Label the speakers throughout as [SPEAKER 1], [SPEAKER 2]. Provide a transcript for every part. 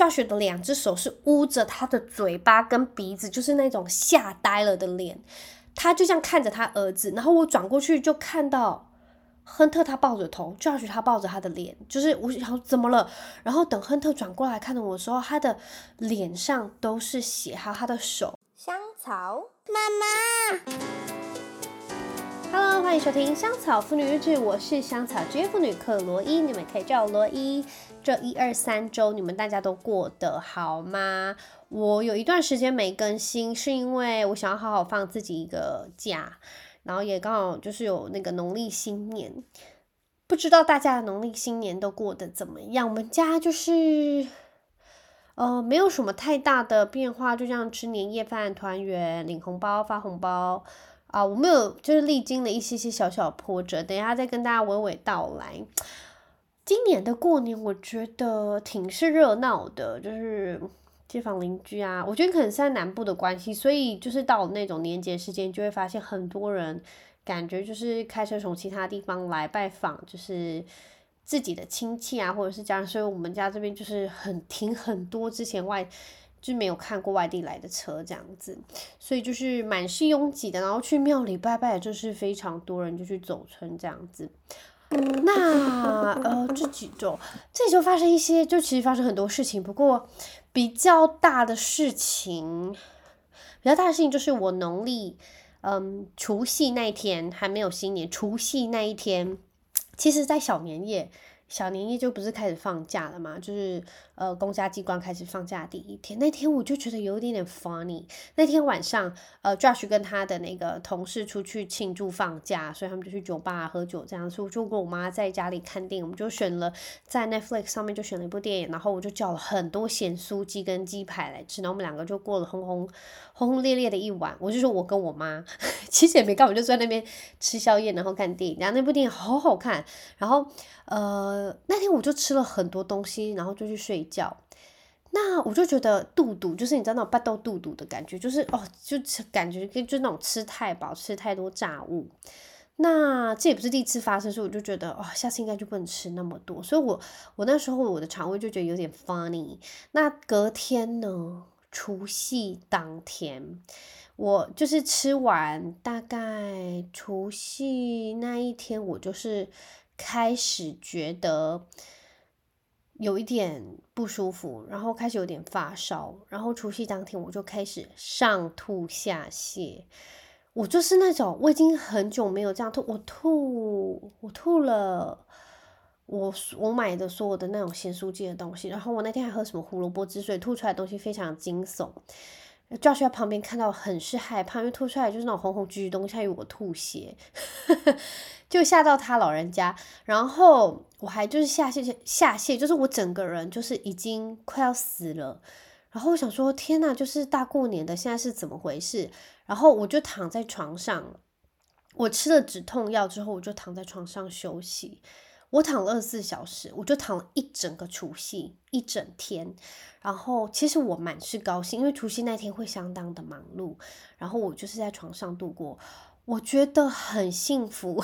[SPEAKER 1] Josh 的两只手是捂着他的嘴巴跟鼻子，就是那种吓呆了的脸。他就这样看着他儿子，然后我转过去就看到亨特他抱着头，Josh 他抱着他的脸，就是我想怎么了？然后等亨特转过来看着我的时候，他的脸上都是血，还有他的手。
[SPEAKER 2] 香草妈妈。
[SPEAKER 1] Hello，欢迎收听《香草妇女日志》，我是香草职业妇女克罗伊，你们可以叫我罗伊。这一二三周，你们大家都过得好吗？我有一段时间没更新，是因为我想要好好放自己一个假，然后也刚好就是有那个农历新年，不知道大家的农历新年都过得怎么样？我们家就是，呃，没有什么太大的变化，就这样吃年夜饭、团圆、领红包、发红包。啊，我没有，就是历经了一些些小小波折，等一下再跟大家娓娓道来。今年的过年，我觉得挺是热闹的，就是街坊邻居啊，我觉得可能是在南部的关系，所以就是到那种年节时间，就会发现很多人感觉就是开车从其他地方来拜访，就是自己的亲戚啊，或者是家人，所以我们家这边就是很停很多之前外。就没有看过外地来的车这样子，所以就是满是拥挤的，然后去庙里拜拜，就是非常多人就去走村这样子。那呃这几周这几周发生一些，就其实发生很多事情，不过比较大的事情，比较大的事情就是我农历嗯除夕那一天还没有新年，除夕那一天，其实在小年夜。小年夜就不是开始放假了嘛，就是呃，公家机关开始放假第一天，那天我就觉得有一点点 funny。那天晚上，呃，Josh 跟他的那个同事出去庆祝放假，所以他们就去酒吧喝酒这样。所以我就跟我妈在家里看电影，我们就选了在 Netflix 上面就选了一部电影，然后我就叫了很多咸酥鸡跟鸡排来吃，然后我们两个就过了轰轰轰轰烈烈的一晚。我就说我跟我妈 其实也没干嘛，就在那边吃宵夜，然后看电影。然后那部电影好好看，然后呃。呃那天我就吃了很多东西，然后就去睡觉。那我就觉得肚肚，就是你知道那种半豆肚肚的感觉，就是哦，就感觉跟就那种吃太饱，吃太多炸物。那这也不是第一次发生，所以我就觉得哦，下次应该就不能吃那么多。所以我我那时候我的肠胃就觉得有点 funny。那隔天呢，除夕当天，我就是吃完，大概除夕那一天，我就是。开始觉得有一点不舒服，然后开始有点发烧，然后除夕当天我就开始上吐下泻。我就是那种我已经很久没有这样吐，我吐，我吐了，我我买的所有的那种咸酥鸡的东西，然后我那天还喝什么胡萝卜汁水，吐出来的东西非常惊悚。Josh 在旁边看到很是害怕，因为吐出来就是那种红红橘橘东西，还以为我吐血，就吓到他老人家。然后我还就是下泻下泻，就是我整个人就是已经快要死了。然后我想说，天呐，就是大过年的，现在是怎么回事？然后我就躺在床上，我吃了止痛药之后，我就躺在床上休息。我躺了二十四小时，我就躺了一整个除夕，一整天。然后其实我蛮是高兴，因为除夕那天会相当的忙碌。然后我就是在床上度过，我觉得很幸福。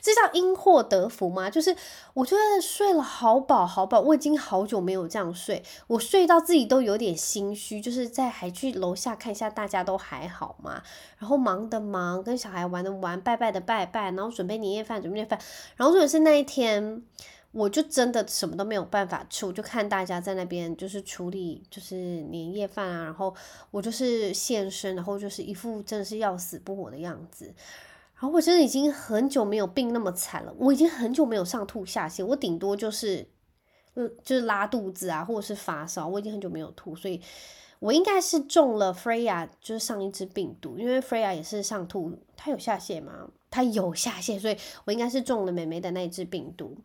[SPEAKER 1] 这叫因祸得福吗？就是我觉得睡了好饱好饱，我已经好久没有这样睡，我睡到自己都有点心虚，就是在还去楼下看一下大家都还好吗？然后忙的忙，跟小孩玩的玩，拜拜的拜拜，然后准备年夜饭准备年夜饭，然后如果是那一天，我就真的什么都没有办法吃，我就看大家在那边就是处理就是年夜饭啊，然后我就是现身，然后就是一副真的是要死不活的样子。然后我真的已经很久没有病那么惨了，我已经很久没有上吐下泻，我顶多就是，嗯，就是拉肚子啊，或者是发烧，我已经很久没有吐，所以我应该是中了 Freya，就是上一只病毒，因为 Freya 也是上吐，它有下泻吗？它有下泻，所以我应该是中了妹妹的那一支病毒。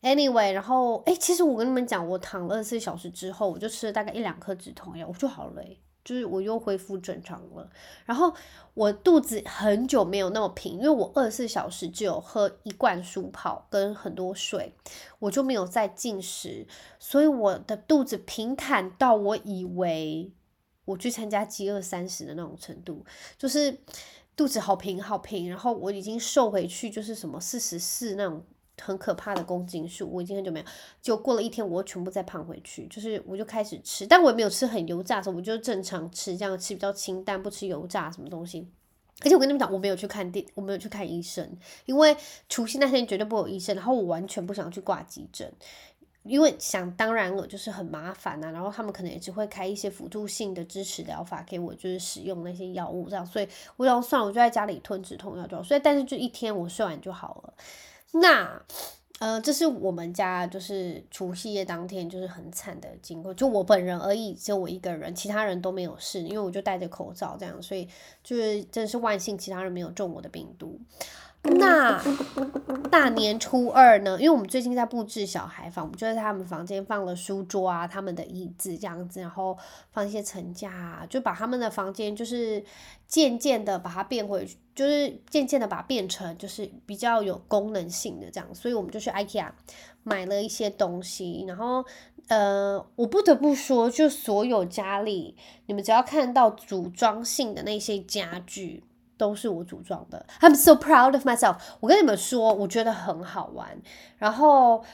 [SPEAKER 1] Anyway，然后诶，其实我跟你们讲，我躺了二十四小时之后，我就吃了大概一两颗止痛药，我就好了诶。就是我又恢复正常了，然后我肚子很久没有那么平，因为我二十四小时只有喝一罐舒跑跟很多水，我就没有再进食，所以我的肚子平坦到我以为我去参加饥饿三十的那种程度，就是肚子好平好平，然后我已经瘦回去，就是什么四十四那种很可怕的公斤数，我已经很久没有。就过了一天，我全部再胖回去。就是我就开始吃，但我也没有吃很油炸的时候，我就正常吃，这样吃比较清淡，不吃油炸什么东西。而且我跟你们讲，我没有去看电，我没有去看医生，因为除夕那天绝对不会有医生，然后我完全不想去挂急诊。因为想当然了，就是很麻烦呐、啊，然后他们可能也只会开一些辅助性的支持疗法给我，就是使用那些药物这样，所以我想算了，我就在家里吞止痛药就好。所以但是就一天我睡完就好了。那呃，这是我们家就是除夕夜当天就是很惨的经过，就我本人而已，只有我一个人，其他人都没有事，因为我就戴着口罩这样，所以就是真是万幸，其他人没有中我的病毒。那 大年初二呢？因为我们最近在布置小孩房，我们就在他们房间放了书桌啊，他们的椅子这样子，然后放一些层架啊，就把他们的房间就是渐渐的把它变回，就是渐渐的把它变成就是比较有功能性的这样，所以我们就去 IKEA 买了一些东西，然后呃，我不得不说，就所有家里你们只要看到组装性的那些家具。都是我组装的，I'm so proud of myself。我跟你们说，我觉得很好玩。然后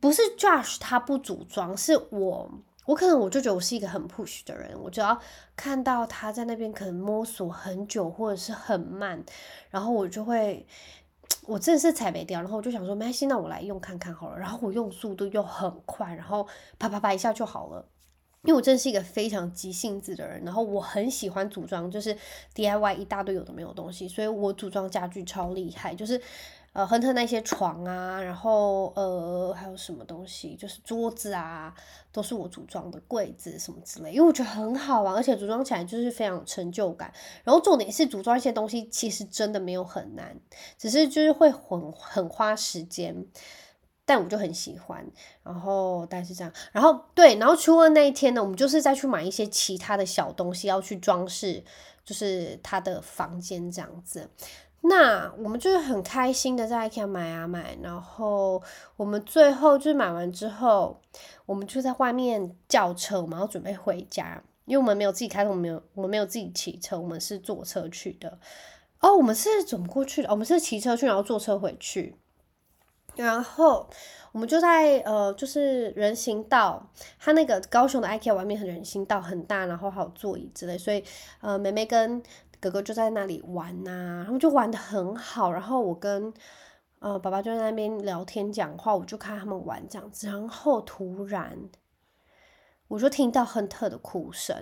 [SPEAKER 1] 不是 Josh 他不组装，是我，我可能我就觉得我是一个很 push 的人。我只要看到他在那边可能摸索很久或者是很慢，然后我就会，我真的是踩没掉。然后我就想说，没关系，那我来用看看好了。然后我用速度又很快，然后啪啪啪一下就好了。因为我真是一个非常急性子的人，然后我很喜欢组装，就是 DIY 一大堆有的没有东西，所以我组装家具超厉害，就是呃亨特那些床啊，然后呃还有什么东西，就是桌子啊，都是我组装的柜子什么之类，因为我觉得很好玩，而且组装起来就是非常有成就感。然后重点是组装一些东西其实真的没有很难，只是就是会很很花时间。但我就很喜欢，然后大概是这样，然后对，然后初二那一天呢，我们就是再去买一些其他的小东西要去装饰，就是他的房间这样子。那我们就是很开心的在 IKEA 买啊买，然后我们最后就是买完之后，我们就在外面叫车，我们要准备回家，因为我们没有自己开车，我们没有我们没有自己骑车，我们是坐车去的。哦，我们是怎么过去的？我们是骑车去，然后坐车回去。然后我们就在呃，就是人行道，它那个高雄的 IKEA 外面很人行道很大，然后还有座椅之类，所以呃，妹妹跟哥哥就在那里玩呐、他们就玩的很好。然后我跟呃爸爸就在那边聊天讲话，我就看他们玩这样子。然后突然我就听到亨特的哭声，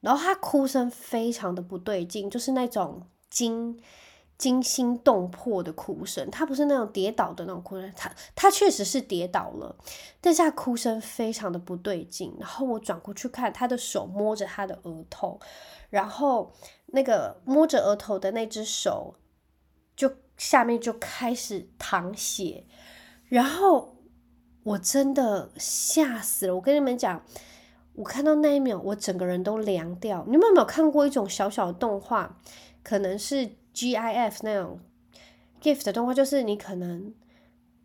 [SPEAKER 1] 然后他哭声非常的不对劲，就是那种惊。惊心动魄的哭声，他不是那种跌倒的那种哭声，他他确实是跌倒了，但是他哭声非常的不对劲。然后我转过去看，他的手摸着他的额头，然后那个摸着额头的那只手，就下面就开始淌血，然后我真的吓死了。我跟你们讲，我看到那一秒，我整个人都凉掉。你们有没有看过一种小小的动画？可能是。GIF 那种 GIF 的动画，就是你可能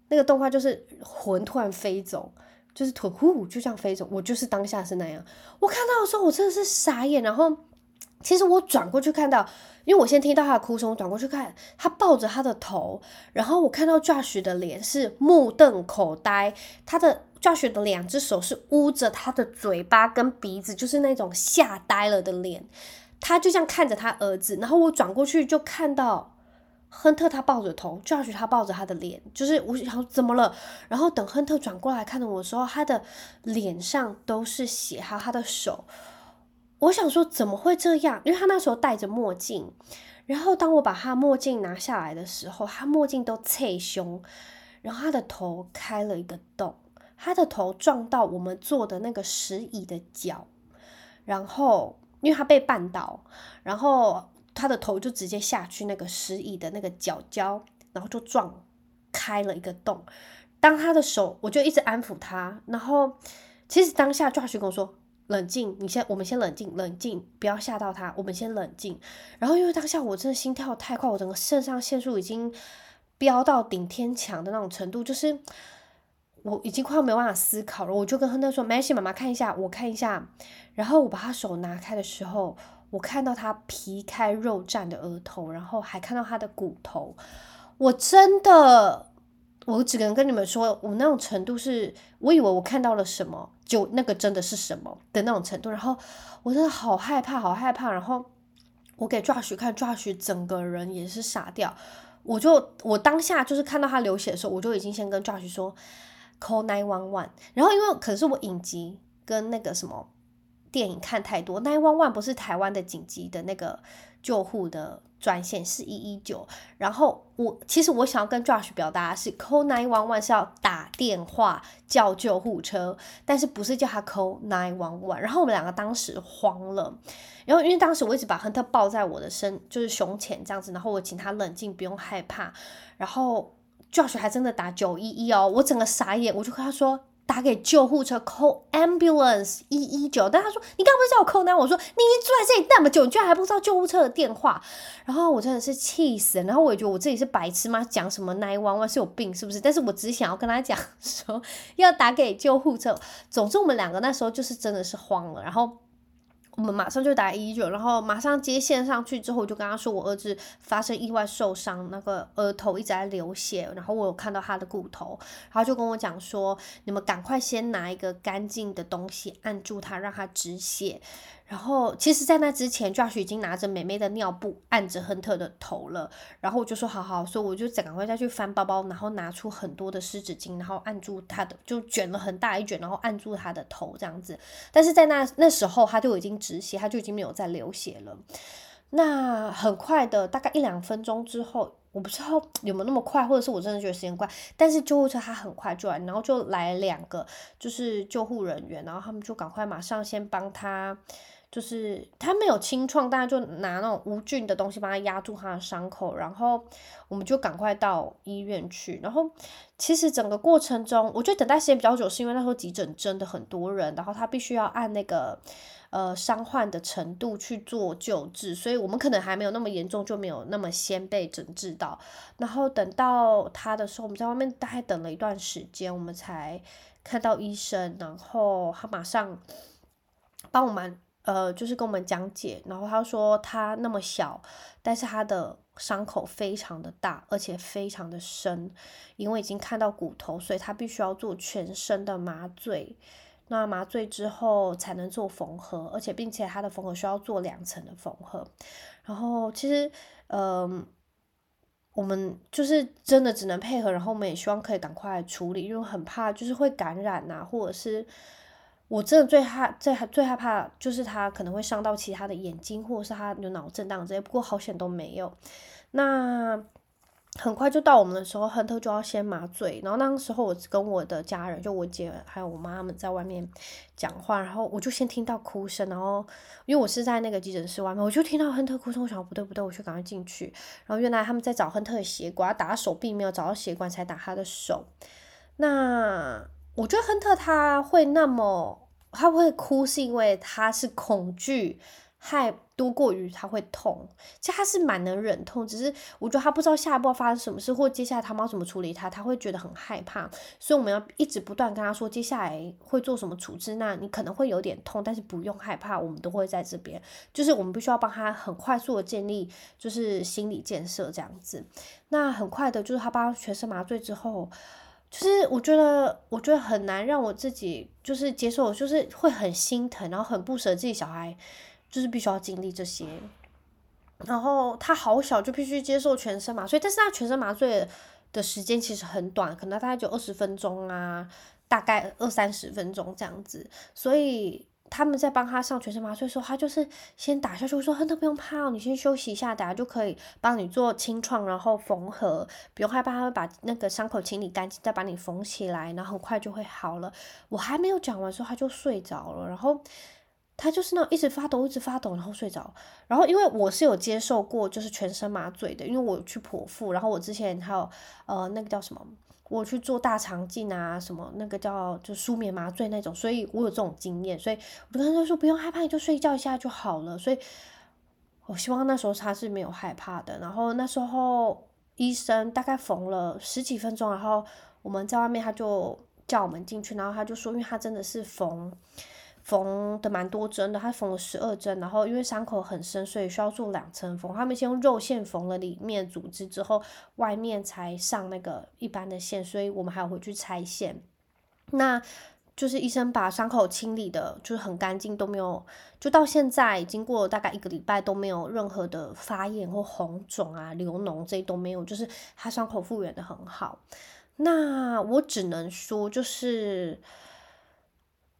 [SPEAKER 1] 那个动画就是魂突然飞走，就是突呼就这样飞走。我就是当下是那样，我看到的时候我真的是傻眼。然后其实我转过去看到，因为我先听到他的哭声，我转过去看他抱着他的头，然后我看到 Josh 的脸是目瞪口呆，他的 Josh 的两只手是捂着他的嘴巴跟鼻子，就是那种吓呆了的脸。他就这样看着他儿子，然后我转过去就看到亨特他抱着头，Josh 他抱着他的脸，就是我想怎么了？然后等亨特转过来看着我的时候，他的脸上都是血，还有他的手。我想说怎么会这样？因为他那时候戴着墨镜，然后当我把他墨镜拿下来的时候，他墨镜都侧胸，然后他的头开了一个洞，他的头撞到我们坐的那个石椅的脚，然后。因为他被绊倒，然后他的头就直接下去那个石椅的那个角角，然后就撞开了一个洞。当他的手，我就一直安抚他。然后其实当下 Josh 跟我说：“冷静，你先，我们先冷静，冷静，不要吓到他，我们先冷静。”然后因为当下我真的心跳太快，我整个肾上腺素已经飙到顶天墙的那种程度，就是。我已经快要没有办法思考了，我就跟亨特说：“没关系，妈妈看一下，我看一下。”然后我把他手拿开的时候，我看到他皮开肉绽的额头，然后还看到他的骨头。我真的，我只能跟你们说，我那种程度是，我以为我看到了什么，就那个真的是什么的那种程度。然后我真的好害怕，好害怕。然后我给 Josh 看，Josh 整个人也是傻掉。我就我当下就是看到他流血的时候，我就已经先跟 Josh 说 call nine one one。然后因为可是我影集跟那个什么电影看太多，nine one one 不是台湾的紧急的那个救护的。专线是一一九，然后我其实我想要跟 Josh 表达是 call nine one one 是要打电话叫救护车，但是不是叫他 call nine one one。然后我们两个当时慌了，然后因为当时我一直把亨特抱在我的身，就是胸前这样子，然后我请他冷静，不用害怕。然后 Josh 还真的打九一一哦，我整个傻眼，我就跟他说。打给救护车，call ambulance 一一九，但他说你刚不是叫我 call 呢？我说你已经住在这里那么久，你居然还不知道救护车的电话，然后我真的是气死了，然后我也觉得我自己是白痴吗？讲什么 nine one one 是有病是不是？但是我只想要跟他讲说要打给救护车。总之我们两个那时候就是真的是慌了，然后。我们马上就打一九，然后马上接线上去之后，我就跟他说我儿子发生意外受伤，那个额头一直在流血，然后我有看到他的骨头，然后就跟我讲说，你们赶快先拿一个干净的东西按住他，让他止血。然后，其实，在那之前，Josh 已经拿着妹妹的尿布按着亨特的头了。然后我就说：“好好。”所以我就赶快再去翻包包，然后拿出很多的湿纸巾，然后按住他的，就卷了很大一卷，然后按住他的头这样子。但是在那那时候，他就已经止血，他就已经没有再流血了。那很快的，大概一两分钟之后，我不知道有没有那么快，或者是我真的觉得时间快。但是救护车他很快就来，然后就来两个就是救护人员，然后他们就赶快马上先帮他。就是他没有清创，大家就拿那种无菌的东西帮他压住他的伤口，然后我们就赶快到医院去。然后其实整个过程中，我觉得等待时间比较久，是因为那时候急诊真的很多人，然后他必须要按那个呃伤患的程度去做救治，所以我们可能还没有那么严重，就没有那么先被诊治到。然后等到他的时候，我们在外面大概等了一段时间，我们才看到医生，然后他马上帮我们。呃，就是跟我们讲解，然后他说他那么小，但是他的伤口非常的大，而且非常的深，因为已经看到骨头，所以他必须要做全身的麻醉。那麻醉之后才能做缝合，而且并且他的缝合需要做两层的缝合。然后其实，嗯、我们就是真的只能配合，然后我们也希望可以赶快处理，因为很怕就是会感染呐、啊，或者是。我真的最害最最害怕就是他可能会伤到其他的眼睛，或者是他有脑震荡这些。不过好险都没有。那很快就到我们的时候，亨特就要先麻醉。然后那个时候我跟我的家人，就我姐还有我妈们在外面讲话，然后我就先听到哭声。然后因为我是在那个急诊室外面，我就听到亨特哭声。我想不对不对，我就赶快进去。然后原来他们在找亨特的血管，打手臂没有找到血管，才打他的手。那。我觉得亨特他会那么他会哭，是因为他是恐惧害多过于他会痛。其实他是蛮能忍痛，只是我觉得他不知道下一步发生什么事，或接下来他们要怎么处理他，他会觉得很害怕。所以我们要一直不断跟他说，接下来会做什么处置。那你可能会有点痛，但是不用害怕，我们都会在这边。就是我们必须要帮他很快速的建立，就是心理建设这样子。那很快的，就是他帮全身麻醉之后。就是我觉得，我觉得很难让我自己就是接受，就是会很心疼，然后很不舍自己小孩，就是必须要经历这些。然后他好小就必须接受全身麻醉，但是他全身麻醉的时间其实很短，可能大概就二十分钟啊，大概二三十分钟这样子，所以。他们在帮他上全身麻醉的时候，他就是先打下去，说：“亨特不用怕，你先休息一下，等下就可以帮你做清创，然后缝合，不用害怕，他会把那个伤口清理干净，再把你缝起来，然后很快就会好了。”我还没有讲完的时候，他就睡着了，然后他就是那种一直发抖，一直发抖，然后睡着。然后因为我是有接受过就是全身麻醉的，因为我去剖腹，然后我之前还有呃那个叫什么？我去做大肠镜啊，什么那个叫就舒眠麻醉那种，所以我有这种经验，所以我就跟他说不用害怕，你就睡觉一下就好了。所以我希望那时候他是没有害怕的。然后那时候医生大概缝了十几分钟，然后我们在外面他就叫我们进去，然后他就说，因为他真的是缝缝的蛮多针的，他缝了十二针，然后因为伤口很深，所以需要做两层缝。他们先用肉线缝了里面组织之后，外面才上那个一般的线，所以我们还要回去拆线。那就是医生把伤口清理的，就是很干净，都没有，就到现在经过大概一个礼拜都没有任何的发炎或红肿啊、流脓这些都没有，就是他伤口复原的很好。那我只能说，就是，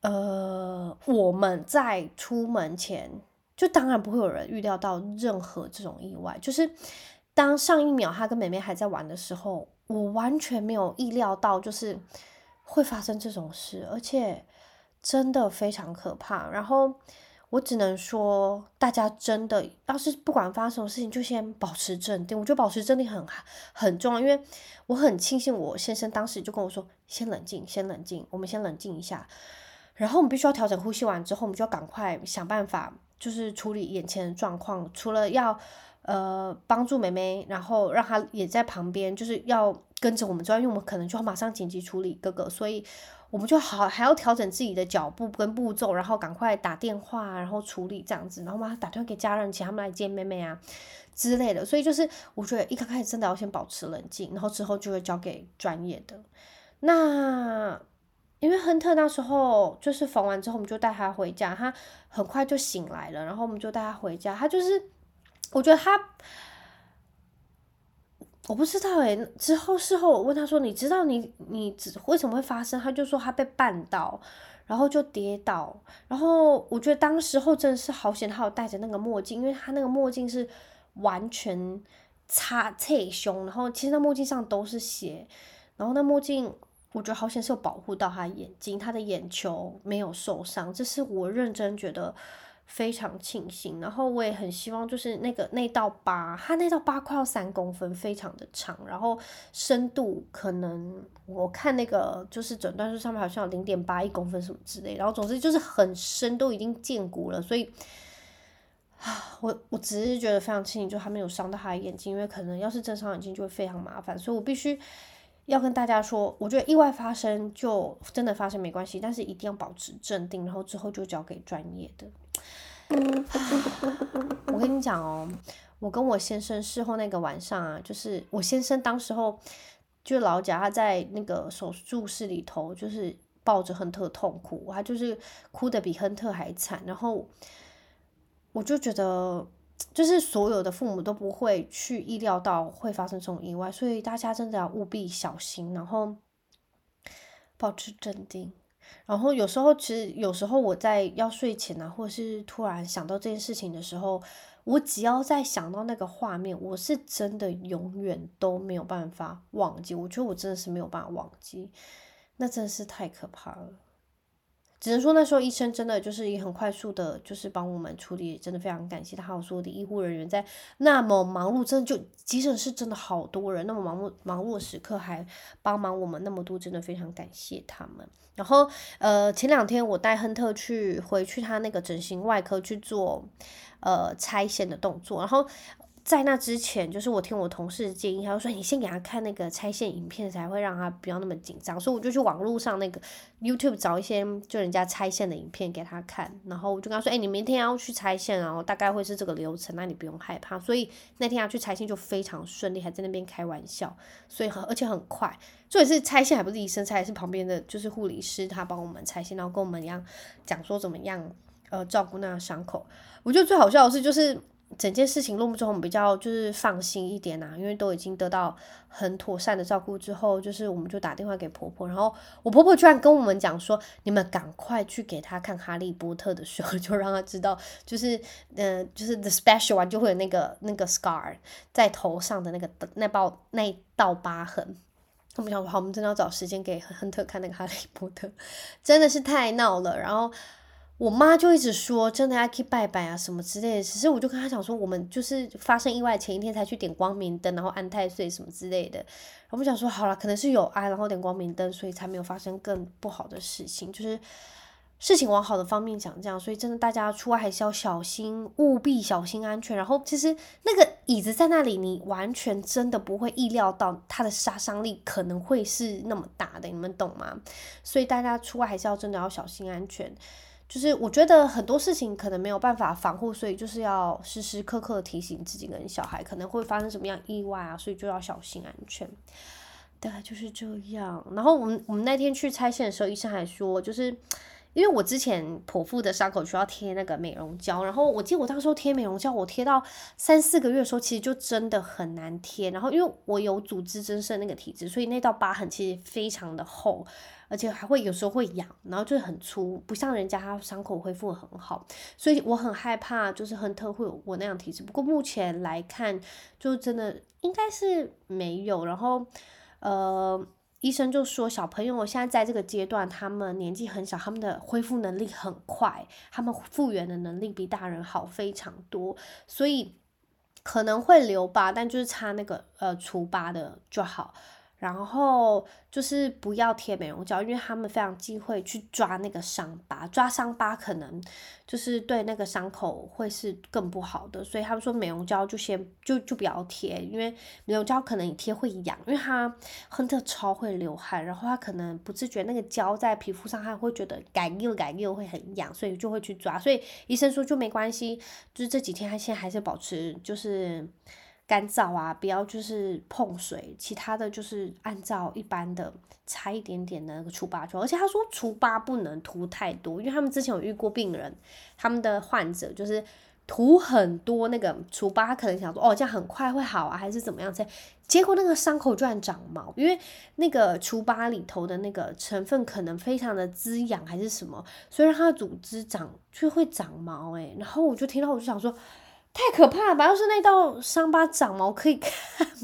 [SPEAKER 1] 呃，我们在出门前，就当然不会有人预料到任何这种意外。就是当上一秒他跟妹妹还在玩的时候，我完全没有意料到，就是。会发生这种事，而且真的非常可怕。然后我只能说，大家真的要是不管发生什么事情，就先保持镇定。我觉得保持镇定很很重要，因为我很庆幸我先生当时就跟我说：“先冷静，先冷静，我们先冷静一下。”然后我们必须要调整呼吸完之后，我们就要赶快想办法，就是处理眼前的状况。除了要呃帮助妹妹，然后让她也在旁边，就是要。跟着我们之外，因为我们可能就要马上紧急处理哥哥，所以我们就好还要调整自己的脚步跟步骤，然后赶快打电话，然后处理这样子，然后马上打电话给家人，请他们来接妹妹啊之类的。所以就是我觉得一刚开始真的要先保持冷静，然后之后就会交给专业的。那因为亨特那时候就是缝完之后，我们就带他回家，他很快就醒来了，然后我们就带他回家。他就是我觉得他。我不知道诶、之后事后我问他说：“你知道你你为什么会发生？”他就说他被绊倒，然后就跌倒。然后我觉得当时候真的是好险，他有戴着那个墨镜，因为他那个墨镜是完全擦侧胸，然后其实那墨镜上都是血。然后那墨镜我觉得好险是有保护到他眼睛，他的眼球没有受伤，这是我认真觉得。非常庆幸，然后我也很希望，就是那个那道疤，它那道疤快要三公分，非常的长，然后深度可能我看那个就是诊断书上面好像有零点八一公分什么之类，然后总之就是很深，都已经见骨了，所以啊，我我只是觉得非常庆幸，就还没有伤到他的眼睛，因为可能要是真伤眼睛就会非常麻烦，所以我必须要跟大家说，我觉得意外发生就真的发生没关系，但是一定要保持镇定，然后之后就交给专业的。我跟你讲哦，我跟我先生事后那个晚上啊，就是我先生当时候就老贾他在那个手术室里头，就是抱着亨特痛哭，他就是哭得比亨特还惨。然后我就觉得，就是所有的父母都不会去意料到会发生这种意外，所以大家真的要务必小心，然后保持镇定。然后有时候，其实有时候我在要睡前啊，或者是突然想到这件事情的时候，我只要在想到那个画面，我是真的永远都没有办法忘记。我觉得我真的是没有办法忘记，那真的是太可怕了。只能说那时候医生真的就是也很快速的，就是帮我们处理，真的非常感谢他。还有所有的医护人员在那么忙碌，真的就急诊室真的好多人，那么忙碌忙碌的时刻还帮忙我们那么多，真的非常感谢他们。然后呃，前两天我带亨特去回去他那个整形外科去做呃拆线的动作，然后。在那之前，就是我听我同事建议，他说你先给他看那个拆线影片，才会让他不要那么紧张。所以我就去网络上那个 YouTube 找一些就人家拆线的影片给他看，然后我就跟他说，哎、你明天要去拆线，然后大概会是这个流程，那你不用害怕。所以那天要去拆线就非常顺利，还在那边开玩笑，所以很而且很快。所以是拆线还不是医生拆，是旁边的就是护理师他帮我们拆线，然后跟我们一样讲说怎么样呃照顾那个伤口。我觉得最好笑的是就是。整件事情落幕之后，我们比较就是放心一点啊，因为都已经得到很妥善的照顾之后，就是我们就打电话给婆婆，然后我婆婆居然跟我们讲说，你们赶快去给她看《哈利波特》的时候，就让她知道，就是嗯、就是 The Special One 就会有那个那个 scar 在头上的那个那包那道疤痕。我们想说，好，我们真的要找时间给亨特看那个《哈利波特》，真的是太闹了，然后。我妈就一直说，真的要去拜拜啊，什么之类的。其实我就跟她讲说，我们就是发生意外前一天才去点光明灯，然后安太岁什么之类的。我们想说，好了，可能是有安，然后点光明灯，所以才没有发生更不好的事情。就是事情往好的方面讲，这样。所以真的，大家出外还是要小心，务必小心安全。然后其实那个椅子在那里，你完全真的不会意料到它的杀伤力可能会是那么大的，你们懂吗？所以大家出外还是要真的要小心安全。就是我觉得很多事情可能没有办法防护，所以就是要时时刻刻提醒自己跟小孩可能会发生什么样意外啊，所以就要小心安全。大概就是这样。然后我们我们那天去拆线的时候，医生还说，就是因为我之前剖腹的伤口需要贴那个美容胶，然后我记得我当时候贴美容胶，我贴到三四个月的时候，其实就真的很难贴。然后因为我有组织增生那个体质，所以那道疤痕其实非常的厚，而且还会有时候会痒，然后就是很粗，不像人家伤口恢复很好，所以我很害怕，就是亨特会有我那样体质。不过目前来看，就真的应该是没有。然后。呃，医生就说，小朋友现在在这个阶段，他们年纪很小，他们的恢复能力很快，他们复原的能力比大人好非常多，所以可能会留疤，但就是擦那个呃除疤的就好。然后就是不要贴美容胶，因为他们非常忌讳去抓那个伤疤，抓伤疤可能就是对那个伤口会是更不好的，所以他们说美容胶就先就就不要贴，因为美容胶可能一贴会痒，因为他亨特超会流汗，然后他可能不自觉那个胶在皮肤上，他会觉得感又感又会很痒，所以就会去抓，所以医生说就没关系，就是这几天他现在还是保持就是。干燥啊，不要就是碰水，其他的就是按照一般的擦一点点的那个除疤霜，而且他说除疤不能涂太多，因为他们之前有遇过病人，他们的患者就是涂很多那个除疤，可能想说哦这样很快会好啊，还是怎么样？结果那个伤口居然长毛，因为那个除疤里头的那个成分可能非常的滋养还是什么，所以让它的组织长就会长毛诶，然后我就听到我就想说。太可怕了吧！要是那道伤疤长毛可以看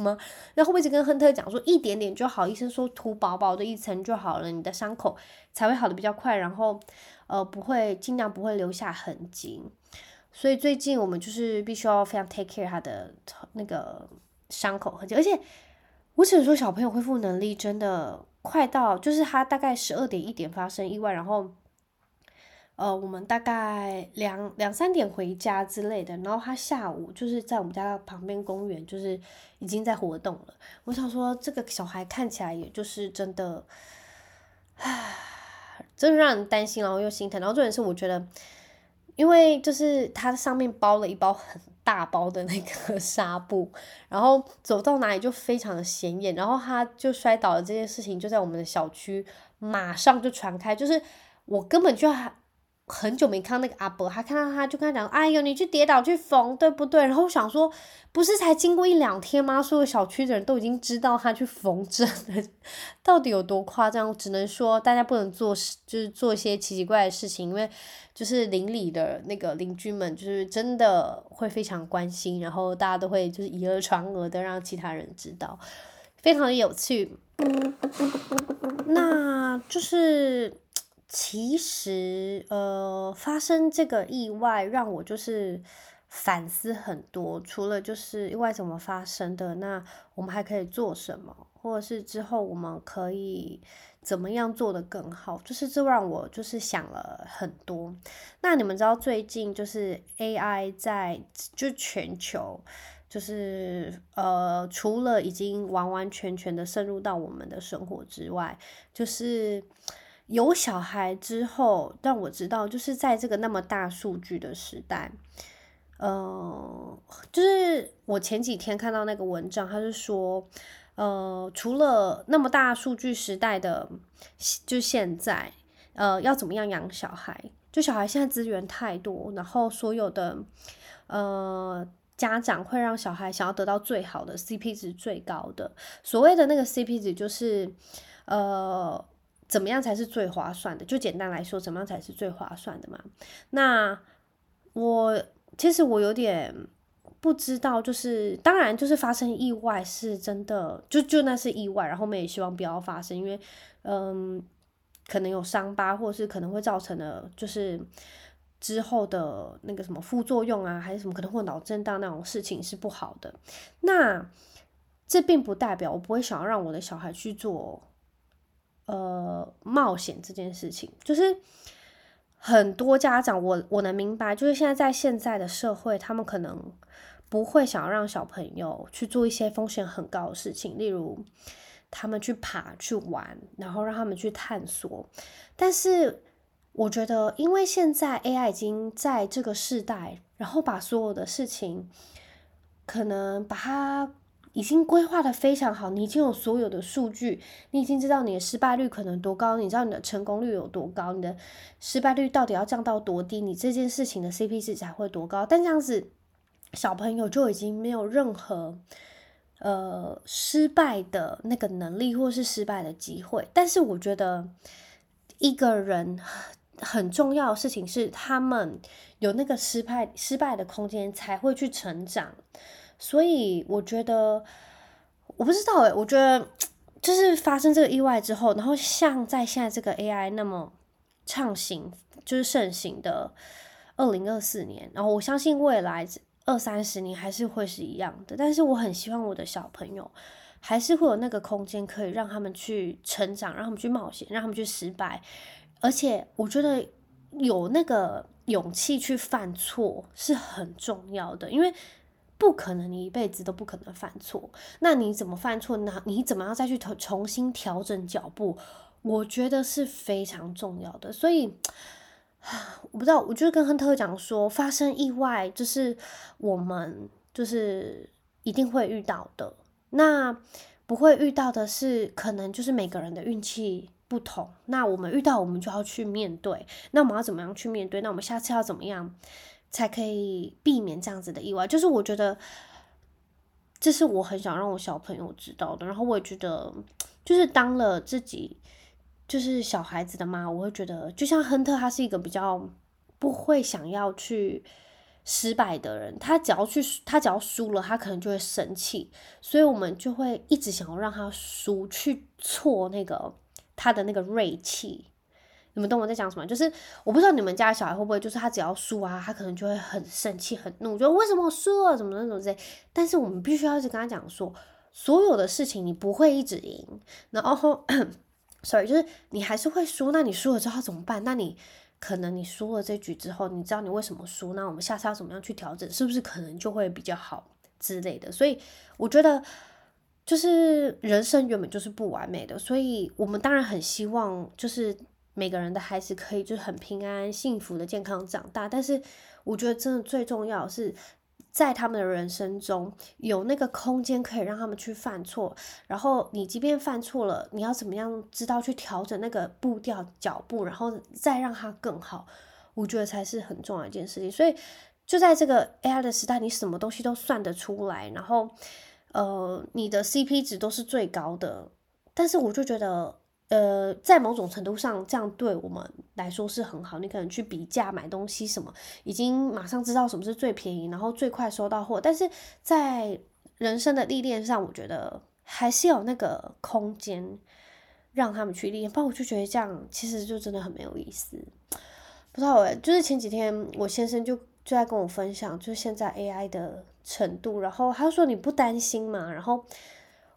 [SPEAKER 1] 吗？然后我一直跟亨特讲说，一点点就好。医生说涂薄薄的一层就好了，你的伤口才会好的比较快，然后呃不会尽量不会留下痕迹。所以最近我们就是必须要非常 take care 他的那个伤口痕迹，而且我只能说小朋友恢复能力真的快到，就是他大概十二点一点发生意外，然后。呃，我们大概两两三点回家之类的，然后他下午就是在我们家旁边公园，就是已经在活动了。我想说，这个小孩看起来也就是真的，唉，真的让人担心，然后又心疼。然后重点是，我觉得，因为就是他上面包了一包很大包的那个 纱布，然后走到哪里就非常的显眼，然后他就摔倒了，这件事情就在我们的小区马上就传开，就是我根本就还。很久没看到那个阿伯，他看到他就跟他讲：“哎呦，你去跌倒去缝，对不对？”然后想说，不是才经过一两天吗？所有小区的人都已经知道他去缝针了，到底有多夸张？只能说大家不能做事，就是做一些奇奇怪怪的事情，因为就是邻里的那个邻居们，就是真的会非常关心，然后大家都会就是以讹传讹的让其他人知道，非常的有趣。那就是。其实，呃，发生这个意外让我就是反思很多。除了就是意外怎么发生的，那我们还可以做什么，或者是之后我们可以怎么样做得更好？就是这让我就是想了很多。那你们知道最近就是 AI 在就全球就是呃，除了已经完完全全的渗入到我们的生活之外，就是。有小孩之后，让我知道，就是在这个那么大数据的时代，呃，就是我前几天看到那个文章，他是说，呃，除了那么大数据时代的，就现在，呃，要怎么样养小孩？就小孩现在资源太多，然后所有的，呃，家长会让小孩想要得到最好的 CP 值最高的，所谓的那个 CP 值就是，呃。怎么样才是最划算的？就简单来说，怎么样才是最划算的嘛？那我其实我有点不知道，就是当然就是发生意外是真的，就就那是意外，然后我们也希望不要发生，因为嗯，可能有伤疤，或者是可能会造成的，就是之后的那个什么副作用啊，还是什么可能会脑震荡那种事情是不好的。那这并不代表我不会想要让我的小孩去做。呃，冒险这件事情，就是很多家长，我我能明白，就是现在在现在的社会，他们可能不会想要让小朋友去做一些风险很高的事情，例如他们去爬、去玩，然后让他们去探索。但是，我觉得，因为现在 AI 已经在这个世代，然后把所有的事情，可能把它已经规划的非常好，你已经有所有的数据，你已经知道你的失败率可能多高，你知道你的成功率有多高，你的失败率到底要降到多低，你这件事情的 CP 值才会多高。但这样子，小朋友就已经没有任何。呃，失败的那个能力，或是失败的机会，但是我觉得一个人很重要的事情是，他们有那个失败失败的空间，才会去成长。所以我觉得，我不知道诶，我觉得就是发生这个意外之后，然后像在现在这个 AI 那么畅行，就是盛行的二零二四年，然后我相信未来。二三十年还是会是一样的，但是我很希望我的小朋友还是会有那个空间，可以让他们去成长，让他们去冒险，让他们去失败。而且我觉得有那个勇气去犯错是很重要的，因为不可能你一辈子都不可能犯错。那你怎么犯错呢？你怎么样再去重新调整脚步？我觉得是非常重要的。所以。我不知道，我就跟亨特讲说，发生意外就是我们就是一定会遇到的。那不会遇到的是，可能就是每个人的运气不同。那我们遇到，我们就要去面对。那我们要怎么样去面对？那我们下次要怎么样才可以避免这样子的意外？就是我觉得，这是我很想让我小朋友知道的。然后我也觉得，就是当了自己。就是小孩子的妈，我会觉得，就像亨特，他是一个比较不会想要去失败的人。他只要去，他只要输了，他可能就会生气。所以我们就会一直想要让他输，去挫那个他的那个锐气。你们懂我在讲什么？就是我不知道你们家小孩会不会，就是他只要输啊，他可能就会很生气、很怒，就为什么我输了，怎么那种之类。但是我们必须要一直跟他讲说，所有的事情你不会一直赢，然后，sorry，就是你还是会输，那你输了之后怎么办？那你可能你输了这局之后，你知道你为什么输？那我们下次要怎么样去调整？是不是可能就会比较好之类的？所以我觉得，就是人生原本就是不完美的，所以我们当然很希望，就是每个人的孩子可以就是很平安、幸福的、健康长大。但是我觉得真的最重要是。在他们的人生中有那个空间可以让他们去犯错，然后你即便犯错了，你要怎么样知道去调整那个步调脚步，然后再让它更好，我觉得才是很重要一件事情。所以就在这个 AI 的时代，你什么东西都算得出来，然后呃，你的 CP 值都是最高的，但是我就觉得。呃，在某种程度上，这样对我们来说是很好。你可能去比价买东西什么，已经马上知道什么是最便宜，然后最快收到货。但是在人生的历练上，我觉得还是有那个空间让他们去历练。不然我就觉得这样其实就真的很没有意思。不知道哎，就是前几天我先生就就在跟我分享，就是现在 AI 的程度，然后他说你不担心嘛？然后。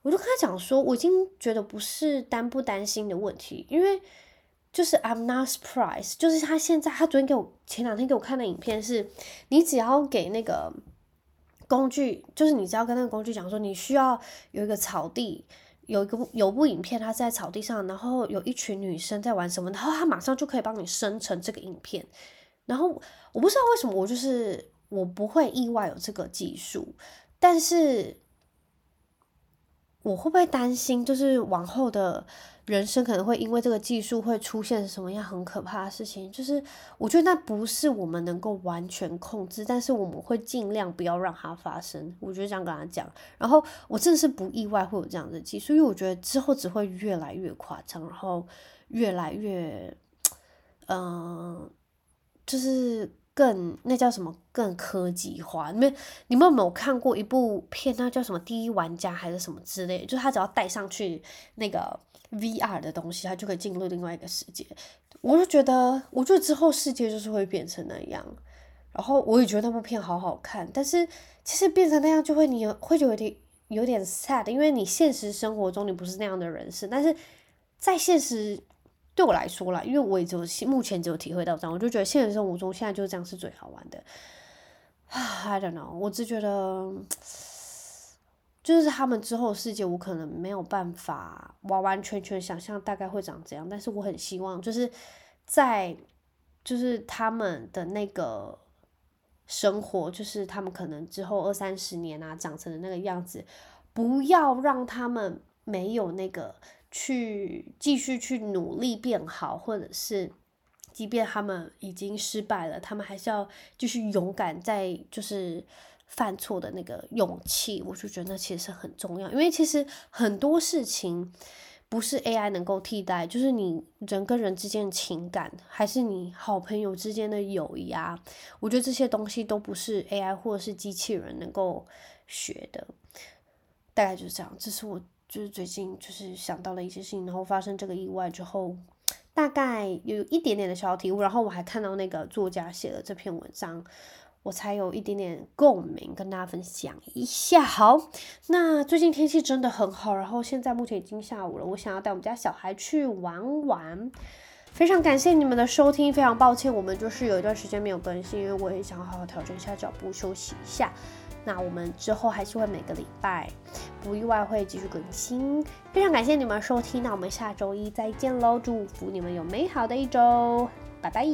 [SPEAKER 1] 我就跟他讲说，我已经觉得不是担不担心的问题，因为就是 I'm not surprised，就是他现在他昨天给我前两天给我看的影片是，你只要给那个工具，就是你只要跟那个工具讲说，你需要有一个草地，有一个有部影片，它在草地上，然后有一群女生在玩什么，然后他马上就可以帮你生成这个影片。然后我不知道为什么，我就是我不会意外有这个技术，但是。我会不会担心，就是往后的人生可能会因为这个技术会出现什么样很可怕的事情？就是我觉得那不是我们能够完全控制，但是我们会尽量不要让它发生。我觉得这样跟他讲，然后我真的是不意外会有这样的技术，因为我觉得之后只会越来越夸张，然后越来越，嗯、就是。更那叫什么？更科技化？你们你们有没有看过一部片？那叫什么？第一玩家还是什么之类？就是他只要戴上去那个 VR 的东西，他就可以进入另外一个世界。我就觉得，我觉得之后世界就是会变成那样。然后我也觉得那部片好好看，但是其实变成那样就会你会有点有点 sad，因为你现实生活中你不是那样的人生，但是在现实。对我来说啦，因为我也只有目前只有体会到这样，我就觉得现实生活中现在就是这样是最好玩的。I don't know，我只觉得就是他们之后的世界，我可能没有办法完完全全想象大概会长怎样，但是我很希望就是在就是他们的那个生活，就是他们可能之后二三十年啊，长成的那个样子，不要让他们没有那个去继续去努力变好，或者是即便他们已经失败了，他们还是要继续勇敢，在就是犯错的那个勇气，我就觉得那其实很重要，因为其实很多事情。不是 AI 能够替代，就是你人跟人之间的情感，还是你好朋友之间的友谊啊。我觉得这些东西都不是 AI 或者是机器人能够学的。大概就是这样，这是我就是最近就是想到了一些事情，然后发生这个意外之后，大概有一点点的小体悟。然后我还看到那个作家写了这篇文章。我才有一点点共鸣，跟大家分享一下。好，那最近天气真的很好，然后现在目前已经下午了，我想要带我们家小孩去玩玩。非常感谢你们的收听，非常抱歉我们就是有一段时间没有更新，因为我也想好好调整一下脚步，休息一下。那我们之后还是会每个礼拜不意外会继续更新。非常感谢你们收听，那我们下周一再见喽！祝福你们有美好的一周，拜拜。